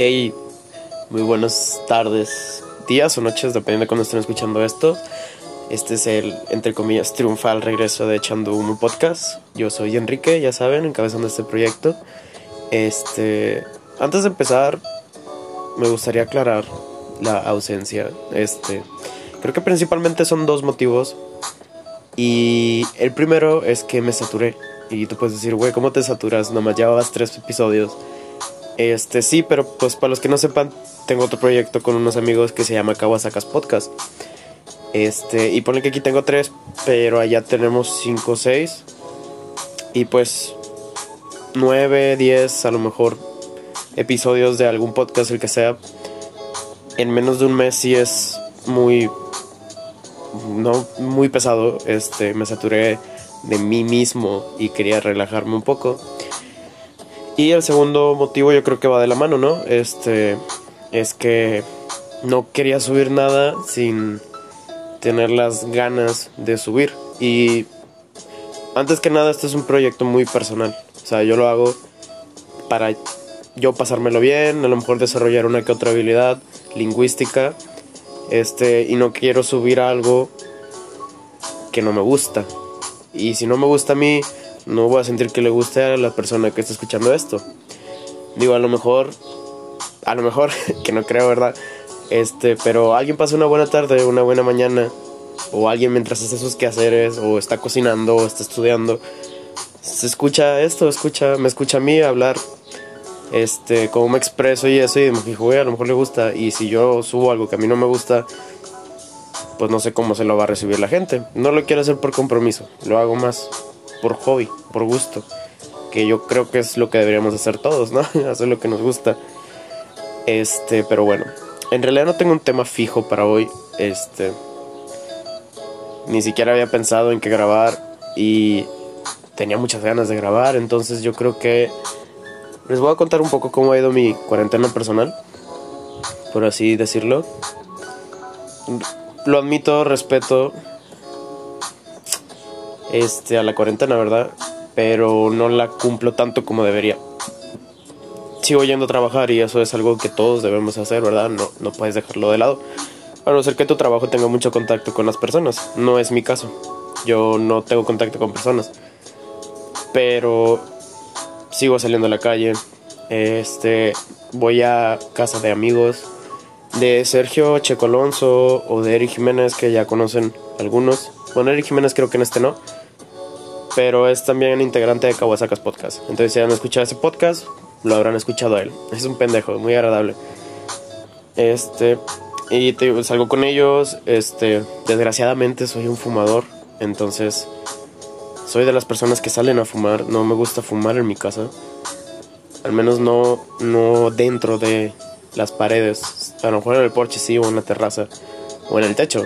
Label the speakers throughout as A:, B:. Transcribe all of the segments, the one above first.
A: Hey, muy buenas tardes, días o noches, dependiendo de cuando estén escuchando esto. Este es el, entre comillas, triunfal regreso de Echando Humo Podcast. Yo soy Enrique, ya saben, encabezando este proyecto. Este, antes de empezar, me gustaría aclarar la ausencia. Este, creo que principalmente son dos motivos. Y el primero es que me saturé. Y tú puedes decir, güey, ¿cómo te saturas? Nomás llevabas tres episodios. Este, sí, pero pues para los que no sepan, tengo otro proyecto con unos amigos que se llama Kawasakas Podcast. Este, y pone que aquí tengo tres, pero allá tenemos cinco o seis. Y pues nueve, diez, a lo mejor episodios de algún podcast, el que sea. En menos de un mes sí es muy no muy pesado, este me saturé de mí mismo y quería relajarme un poco. Y el segundo motivo yo creo que va de la mano, ¿no? Este es que no quería subir nada sin tener las ganas de subir. Y antes que nada, este es un proyecto muy personal. O sea, yo lo hago para yo pasármelo bien, a lo mejor desarrollar una que otra habilidad lingüística. Este, y no quiero subir algo que no me gusta. Y si no me gusta a mí, no voy a sentir que le guste a la persona que está escuchando esto. Digo, a lo mejor, a lo mejor, que no creo, ¿verdad? Este, pero alguien pasa una buena tarde, una buena mañana, o alguien mientras hace sus quehaceres, o está cocinando, o está estudiando, se escucha esto, escucha, me escucha a mí hablar, este, cómo me expreso y eso, y me a lo mejor le gusta, y si yo subo algo que a mí no me gusta, pues no sé cómo se lo va a recibir la gente. No lo quiero hacer por compromiso, lo hago más por hobby, por gusto, que yo creo que es lo que deberíamos hacer todos, ¿no? hacer lo que nos gusta. Este, pero bueno, en realidad no tengo un tema fijo para hoy, este ni siquiera había pensado en qué grabar y tenía muchas ganas de grabar, entonces yo creo que les voy a contar un poco cómo ha ido mi cuarentena personal, por así decirlo. Lo admito, respeto este a la cuarentena, ¿verdad? Pero no la cumplo tanto como debería. Sigo yendo a trabajar y eso es algo que todos debemos hacer, ¿verdad? No, no puedes dejarlo de lado. A no ser que tu trabajo tenga mucho contacto con las personas. No es mi caso. Yo no tengo contacto con personas. Pero sigo saliendo a la calle. Este, voy a casa de amigos de Sergio Checo Alonso o de Eric Jiménez que ya conocen algunos. Bueno, Eric Jiménez creo que en este no. Pero es también integrante de Kawasakas Podcast. Entonces si han escuchado ese podcast, lo habrán escuchado a él. Es un pendejo, muy agradable. Este, y te, salgo con ellos. Este, desgraciadamente soy un fumador. Entonces, soy de las personas que salen a fumar. No me gusta fumar en mi casa. Al menos no, no dentro de las paredes. A lo mejor en el porche sí, o en la terraza, o en el techo.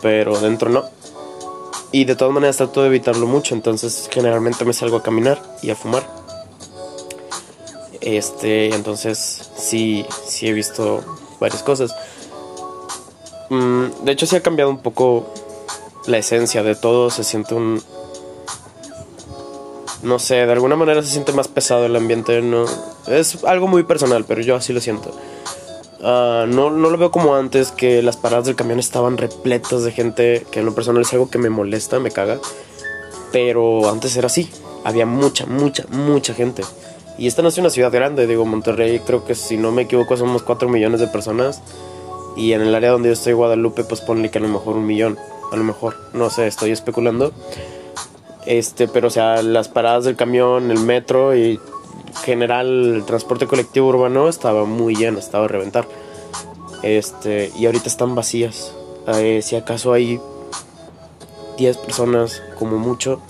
A: Pero dentro no. Y de todas maneras trato de evitarlo mucho. Entonces, generalmente me salgo a caminar y a fumar. Este, entonces, sí, sí he visto varias cosas. Mm, de hecho, sí ha cambiado un poco la esencia de todo. Se siente un. No sé, de alguna manera se siente más pesado el ambiente. No, es algo muy personal, pero yo así lo siento. Uh, no, no lo veo como antes, que las paradas del camión estaban repletas de gente, que en lo personal es algo que me molesta, me caga. Pero antes era así, había mucha, mucha, mucha gente. Y esta no es una ciudad grande, digo, Monterrey creo que si no me equivoco somos 4 millones de personas. Y en el área donde yo estoy, Guadalupe, pues ponle que a lo mejor un millón. A lo mejor, no sé, estoy especulando. Este, pero o sea, las paradas del camión, el metro y general el transporte colectivo urbano estaba muy lleno, estaba a reventar. Este, y ahorita están vacías. Eh, si acaso hay 10 personas como mucho.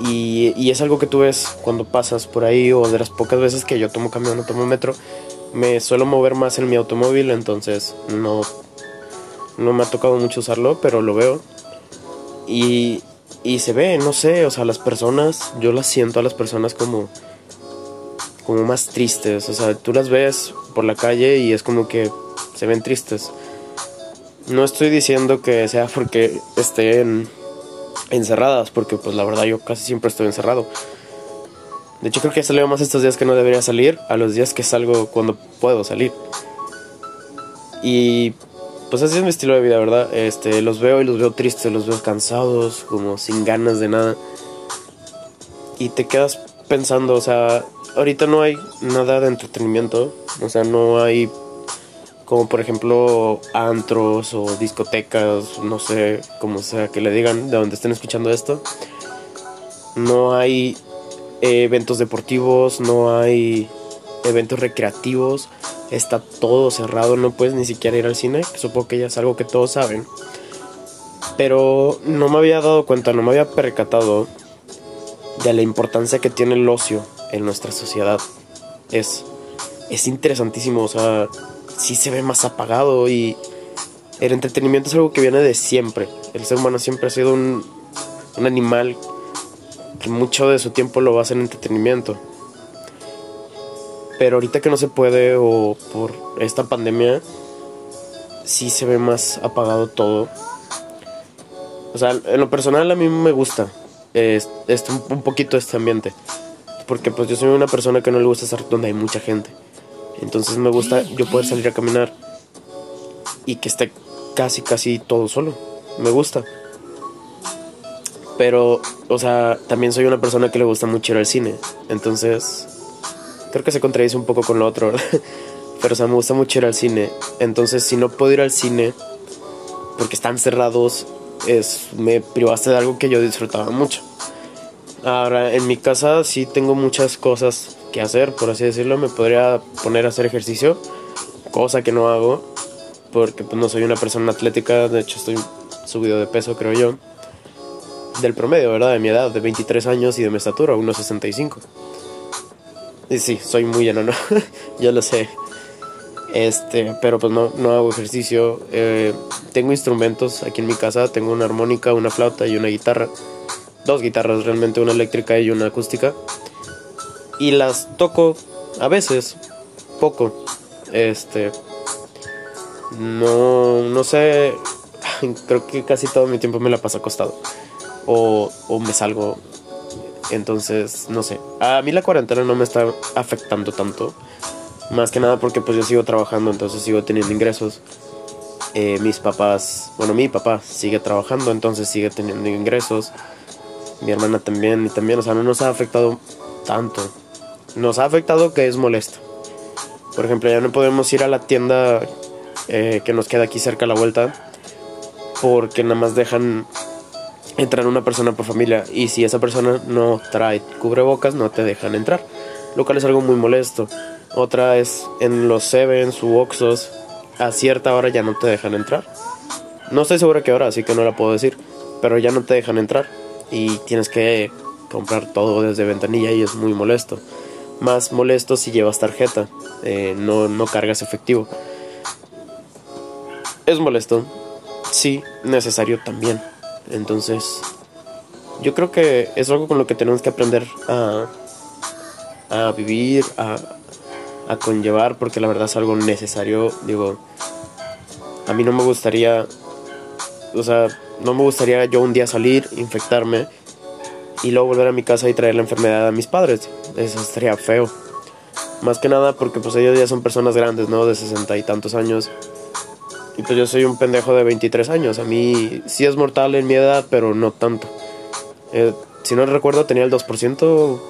A: Y, y, es algo que tú ves cuando pasas por ahí o de las pocas veces que yo tomo camión o tomo metro. Me suelo mover más en mi automóvil, entonces no, no me ha tocado mucho usarlo, pero lo veo. Y, y se ve, no sé, o sea, las personas, yo las siento a las personas como como más tristes, o sea, tú las ves por la calle y es como que se ven tristes. No estoy diciendo que sea porque estén encerradas, porque pues la verdad yo casi siempre estoy encerrado. De hecho, creo que salido más estos días que no debería salir a los días que salgo cuando puedo salir. Y pues así es mi estilo de vida, ¿verdad? Este, los veo y los veo tristes, los veo cansados, como sin ganas de nada. Y te quedas pensando, o sea, ahorita no hay nada de entretenimiento, o sea, no hay como por ejemplo antros o discotecas, no sé cómo sea que le digan de donde estén escuchando esto. No hay eventos deportivos, no hay eventos recreativos, está todo cerrado, no puedes ni siquiera ir al cine, supongo que ya es algo que todos saben. Pero no me había dado cuenta, no me había percatado de la importancia que tiene el ocio en nuestra sociedad. Es, es interesantísimo, o sea, sí se ve más apagado y el entretenimiento es algo que viene de siempre. El ser humano siempre ha sido un, un animal que mucho de su tiempo lo basa en entretenimiento. Pero ahorita que no se puede o por esta pandemia, sí se ve más apagado todo. O sea, en lo personal a mí me gusta este, un poquito este ambiente. Porque pues yo soy una persona que no le gusta estar donde hay mucha gente. Entonces me gusta yo poder salir a caminar y que esté casi, casi todo solo. Me gusta. Pero, o sea, también soy una persona que le gusta mucho ir al cine. Entonces, creo que se contradice un poco con lo otro, Pero, o sea, me gusta mucho ir al cine. Entonces, si no puedo ir al cine porque están cerrados, es, me privaste de algo que yo disfrutaba mucho. Ahora, en mi casa sí tengo muchas cosas que hacer, por así decirlo. Me podría poner a hacer ejercicio, cosa que no hago, porque pues, no soy una persona atlética. De hecho, estoy subido de peso, creo yo. Del promedio, ¿verdad? De mi edad, de 23 años y de mi estatura, 1,65. Y sí, soy muy enano, ya lo sé. Este, pero pues no, no hago ejercicio. Eh, tengo instrumentos aquí en mi casa. Tengo una armónica, una flauta y una guitarra dos guitarras realmente, una eléctrica y una acústica. Y las toco a veces, poco. Este. No, no sé. Creo que casi todo mi tiempo me la paso acostado. O, o me salgo. Entonces, no sé. A mí la cuarentena no me está afectando tanto. Más que nada porque pues yo sigo trabajando, entonces sigo teniendo ingresos. Eh, mis papás, bueno, mi papá sigue trabajando, entonces sigue teniendo ingresos mi hermana también y también, o sea, no nos ha afectado tanto. Nos ha afectado que es molesto. Por ejemplo, ya no podemos ir a la tienda eh, que nos queda aquí cerca a la vuelta porque nada más dejan entrar una persona por familia y si esa persona no trae cubrebocas no te dejan entrar, lo cual es algo muy molesto. Otra es en los Sevens u Oxos a cierta hora ya no te dejan entrar. No estoy seguro que hora, así que no la puedo decir, pero ya no te dejan entrar y tienes que comprar todo desde ventanilla y es muy molesto. Más molesto si llevas tarjeta, eh, no, no cargas efectivo. Es molesto, sí, necesario también. Entonces, yo creo que es algo con lo que tenemos que aprender a, a vivir, a, a conllevar, porque la verdad es algo necesario. Digo, a mí no me gustaría, o sea, no me gustaría yo un día salir, infectarme y luego volver a mi casa y traer la enfermedad a mis padres. Eso estaría feo. Más que nada porque pues ellos ya son personas grandes, ¿no? De sesenta y tantos años. Y pues yo soy un pendejo de 23 años. A mí sí es mortal en mi edad, pero no tanto. Eh, si no recuerdo tenía el 2%,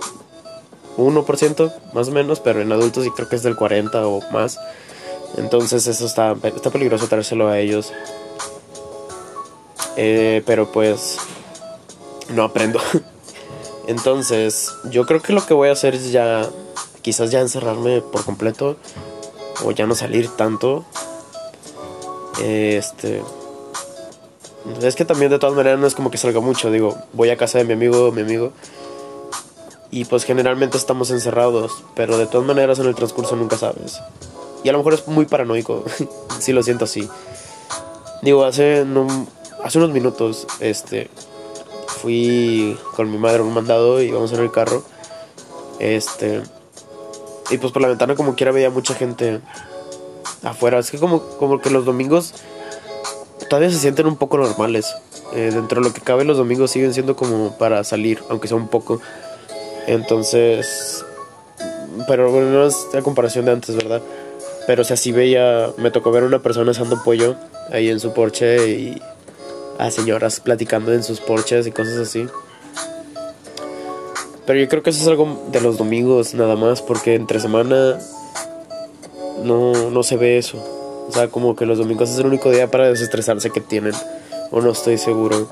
A: 1% más o menos, pero en adultos sí creo que es del 40 o más. Entonces eso está, está peligroso traérselo a ellos. Eh, pero pues no aprendo. Entonces, yo creo que lo que voy a hacer es ya, quizás ya encerrarme por completo o ya no salir tanto. Este, es que también de todas maneras no es como que salga mucho, digo, voy a casa de mi amigo, mi amigo. Y pues generalmente estamos encerrados, pero de todas maneras en el transcurso nunca sabes. Y a lo mejor es muy paranoico, si lo siento así. Digo, hace hace unos minutos, este, fui con mi madre un mandado y vamos en el carro. Este, y pues por la ventana como quiera veía mucha gente afuera. Es que como, como que los domingos todavía se sienten un poco normales. Eh, dentro de lo que cabe los domingos siguen siendo como para salir, aunque sea un poco. Entonces, pero bueno, no es la comparación de antes, ¿verdad? Pero o sea, veía, me tocó ver a una persona asando pollo ahí en su porche y a señoras platicando en sus porches y cosas así. Pero yo creo que eso es algo de los domingos nada más, porque entre semana no, no se ve eso. O sea, como que los domingos es el único día para desestresarse que tienen. O no estoy seguro.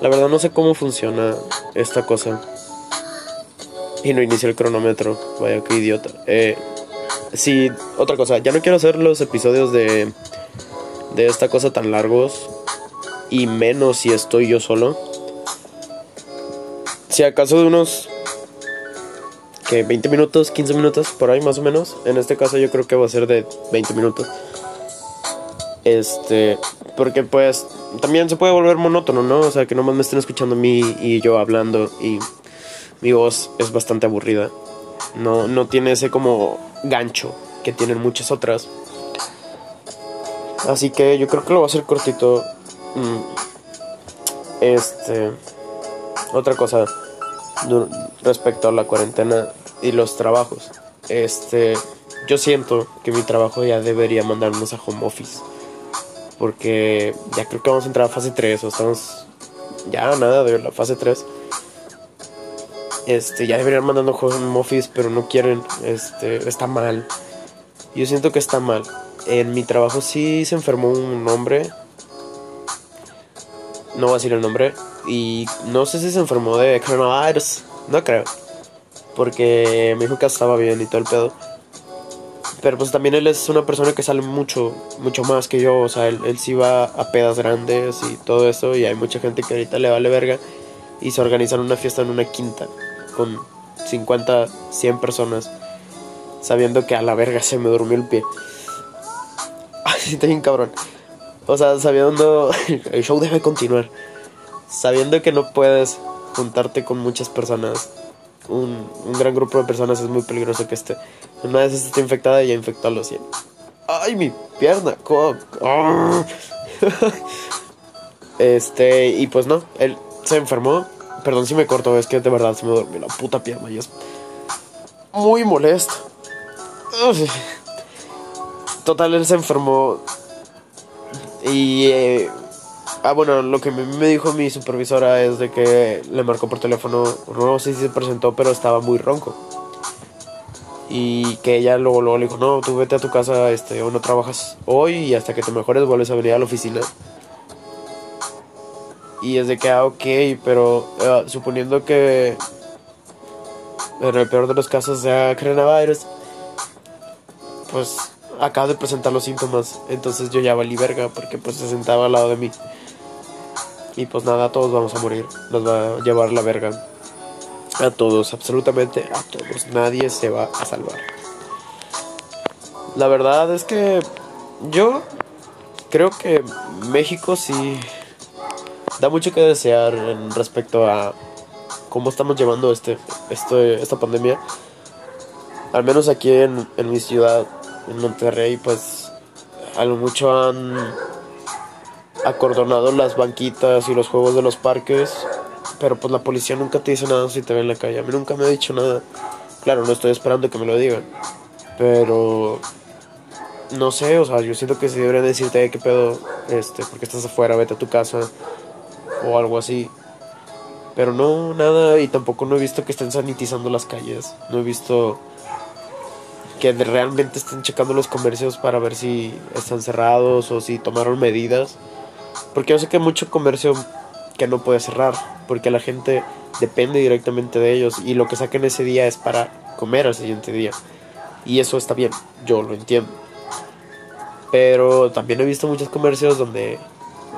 A: La verdad no sé cómo funciona esta cosa. Y no inicia el cronómetro. Vaya, qué idiota. Eh, sí, otra cosa. Ya no quiero hacer los episodios de, de esta cosa tan largos. Y menos si estoy yo solo. Si acaso de unos que 20 minutos, 15 minutos, por ahí más o menos. En este caso yo creo que va a ser de 20 minutos. Este, porque pues también se puede volver monótono, ¿no? O sea, que nomás me estén escuchando a mí y yo hablando y mi voz es bastante aburrida. No, no tiene ese como gancho que tienen muchas otras. Así que yo creo que lo voy a hacer cortito. Mm. Este, otra cosa respecto a la cuarentena y los trabajos. Este, yo siento que mi trabajo ya debería mandarnos a home office. Porque ya creo que vamos a entrar a fase 3 o estamos ya nada de la fase 3. Este, ya deberían mandando home office, pero no quieren. Este, está mal. Yo siento que está mal. En mi trabajo sí se enfermó un hombre. No voy a decir el nombre. Y no sé si se enfermó de coronavirus. No creo. Porque me dijo que estaba bien y todo el pedo. Pero pues también él es una persona que sale mucho, mucho más que yo. O sea, él, él sí va a pedas grandes y todo eso. Y hay mucha gente que ahorita le vale verga. Y se organizan una fiesta en una quinta. Con 50, 100 personas. Sabiendo que a la verga se me durmió el pie. Así está bien cabrón. O sea, sabiendo... El show debe continuar. Sabiendo que no puedes juntarte con muchas personas un, gran grupo de personas es muy peligroso que esté. Una vez esté infectada y ya infectó a los 100. ¡Ay, mi pierna! este, y pues no, él se enfermó. Perdón si me corto, es que de verdad se me durmió la puta pierna y muy molesto. Total, él se enfermó. Y eh, Ah, bueno, lo que me dijo mi supervisora es de que le marcó por teléfono, no sé si se presentó, pero estaba muy ronco. Y que ella luego, le dijo, no, tú vete a tu casa, este, o no trabajas hoy y hasta que te mejores vuelves a venir a la oficina. Y es de que, ah, ok, pero ah, suponiendo que en el peor de los casos sea coronavirus, pues acaba de presentar los síntomas. Entonces yo ya valí verga porque pues se sentaba al lado de mí. Y pues nada, todos vamos a morir. Nos va a llevar la verga. A todos, absolutamente a todos. Nadie se va a salvar. La verdad es que yo creo que México sí da mucho que desear en respecto a cómo estamos llevando este, este esta pandemia. Al menos aquí en, en mi ciudad, en Monterrey, pues a lo mucho han acordonado las banquitas y los juegos de los parques, pero pues la policía nunca te dice nada si te ve en la calle. A mí nunca me ha dicho nada. Claro, no estoy esperando que me lo digan, pero no sé, o sea, yo siento que se deberían decirte qué pedo, este, porque estás afuera, vete a tu casa o algo así. Pero no, nada, y tampoco no he visto que estén sanitizando las calles. No he visto que realmente estén checando los comercios para ver si están cerrados o si tomaron medidas. Porque yo sé que hay mucho comercio que no puede cerrar, porque la gente depende directamente de ellos y lo que saquen ese día es para comer al siguiente día. Y eso está bien, yo lo entiendo. Pero también he visto muchos comercios donde,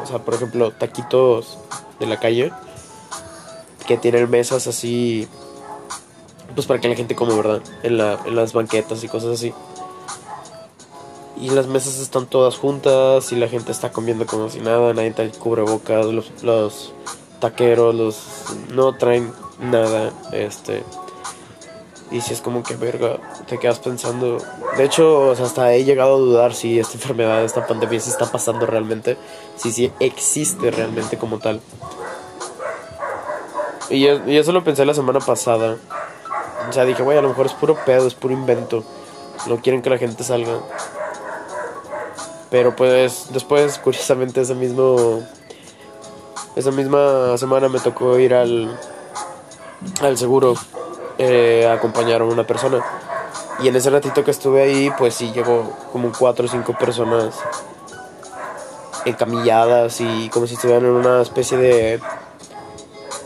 A: o sea, por ejemplo, taquitos de la calle, que tienen mesas así, pues para que la gente come, ¿verdad? En, la, en las banquetas y cosas así y las mesas están todas juntas y la gente está comiendo como si nada, nadie trae cubrebocas, los, los taqueros, los no traen nada, este y si es como que verga, te quedas pensando. De hecho, hasta he llegado a dudar si esta enfermedad, esta pandemia se está pasando realmente, si sí existe realmente como tal. Y, y eso lo pensé la semana pasada. O sea, dije, güey, a lo mejor es puro pedo, es puro invento. No quieren que la gente salga. Pero pues después, curiosamente, ese mismo... Esa misma semana me tocó ir al, al seguro eh, a acompañar a una persona. Y en ese ratito que estuve ahí, pues sí llegó como cuatro o cinco personas encamilladas y como si estuvieran en una especie de,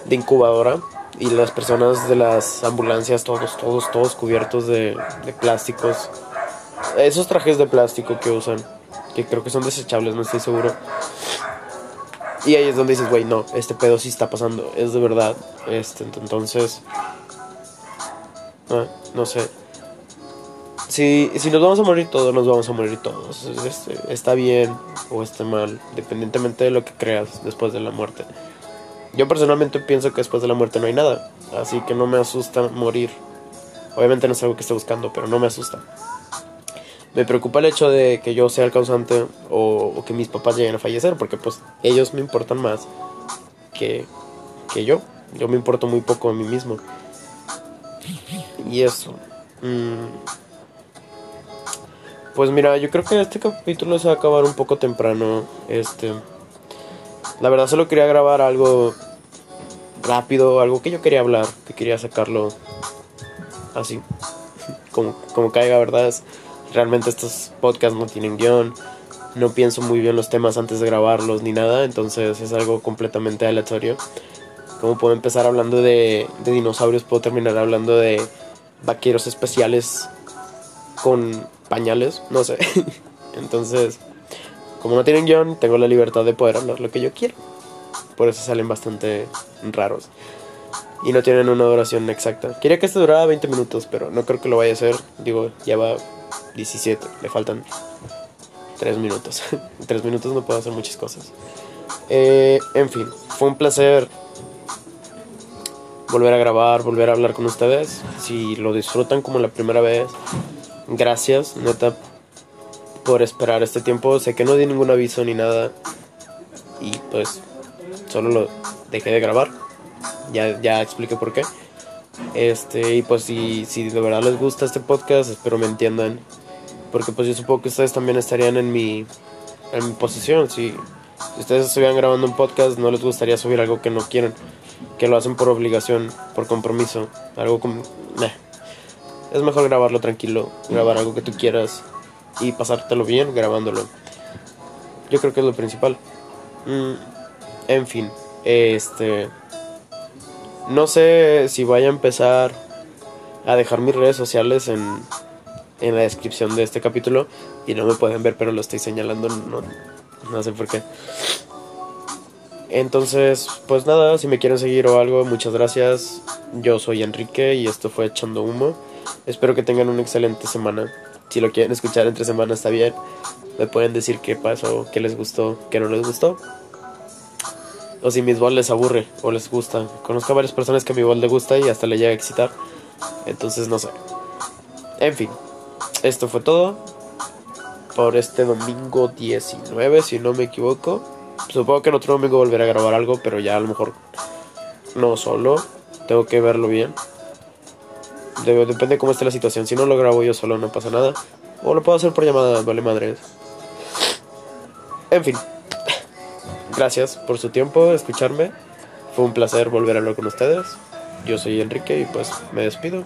A: de incubadora. Y las personas de las ambulancias, todos, todos, todos cubiertos de, de plásticos. Esos trajes de plástico que usan que creo que son desechables, no estoy seguro. Y ahí es donde dices, güey, no, este pedo sí está pasando, es de verdad. Este, entonces, ah, no sé. Si, si nos vamos a morir todos, nos vamos a morir todos. Este, está bien o está mal, dependientemente de lo que creas después de la muerte. Yo personalmente pienso que después de la muerte no hay nada, así que no me asusta morir. Obviamente no es algo que esté buscando, pero no me asusta me preocupa el hecho de que yo sea el causante o, que mis papás lleguen a fallecer, porque pues ellos me importan más que, que yo. Yo me importo muy poco a mí mismo. Y eso. Mm. Pues mira, yo creo que este capítulo se va a acabar un poco temprano. Este. La verdad solo quería grabar algo rápido, algo que yo quería hablar, que quería sacarlo así. Como, como caiga, ¿verdad? realmente estos podcasts no tienen guion, no pienso muy bien los temas antes de grabarlos ni nada, entonces es algo completamente aleatorio. Como puedo empezar hablando de, dinosaurios, puedo terminar hablando de vaqueros especiales con pañales, no sé. entonces, como no tienen guion, tengo la libertad de poder hablar lo que yo quiero. Por eso salen bastante raros. Y no tienen una duración exacta. Quería que este durara 20 minutos, pero no creo que lo vaya a hacer. Digo, ya va 17, le faltan 3 minutos. en 3 minutos no puedo hacer muchas cosas. Eh, en fin, fue un placer volver a grabar, volver a hablar con ustedes. Si lo disfrutan como la primera vez, gracias, neta, por esperar este tiempo. Sé que no di ningún aviso ni nada. Y pues, solo lo dejé de grabar. Ya, ya expliqué por qué. Este, y pues si, si de verdad les gusta este podcast, espero me entiendan. Porque pues yo supongo que ustedes también estarían en mi, en mi posición. Si, ustedes estuvieran grabando un podcast, no les gustaría subir algo que no quieren. Que lo hacen por obligación, por compromiso. Algo como... Es mejor grabarlo tranquilo, grabar algo que tú quieras y pasártelo bien grabándolo. Yo creo que es lo principal. Mm, en fin, este... No sé si vaya a empezar a dejar mis redes sociales en, en la descripción de este capítulo y no me pueden ver, pero lo estoy señalando, no, no sé por qué. Entonces, pues nada, si me quieren seguir o algo, muchas gracias. Yo soy Enrique y esto fue Echando Humo. Espero que tengan una excelente semana. Si lo quieren escuchar entre semana está bien. Me pueden decir qué pasó, qué les gustó, qué no les gustó o si mi voz les aburre o les gusta. Conozco a varias personas que a mi voz le gusta y hasta le llega a excitar. Entonces no sé. En fin, esto fue todo por este domingo 19, si no me equivoco. Supongo que en otro domingo volveré a grabar algo, pero ya a lo mejor no solo. Tengo que verlo bien. Depende de cómo esté la situación. Si no lo grabo yo solo, no pasa nada. O lo puedo hacer por llamada, vale madre. En fin. Gracias por su tiempo, escucharme. Fue un placer volver a hablar con ustedes. Yo soy Enrique y pues me despido.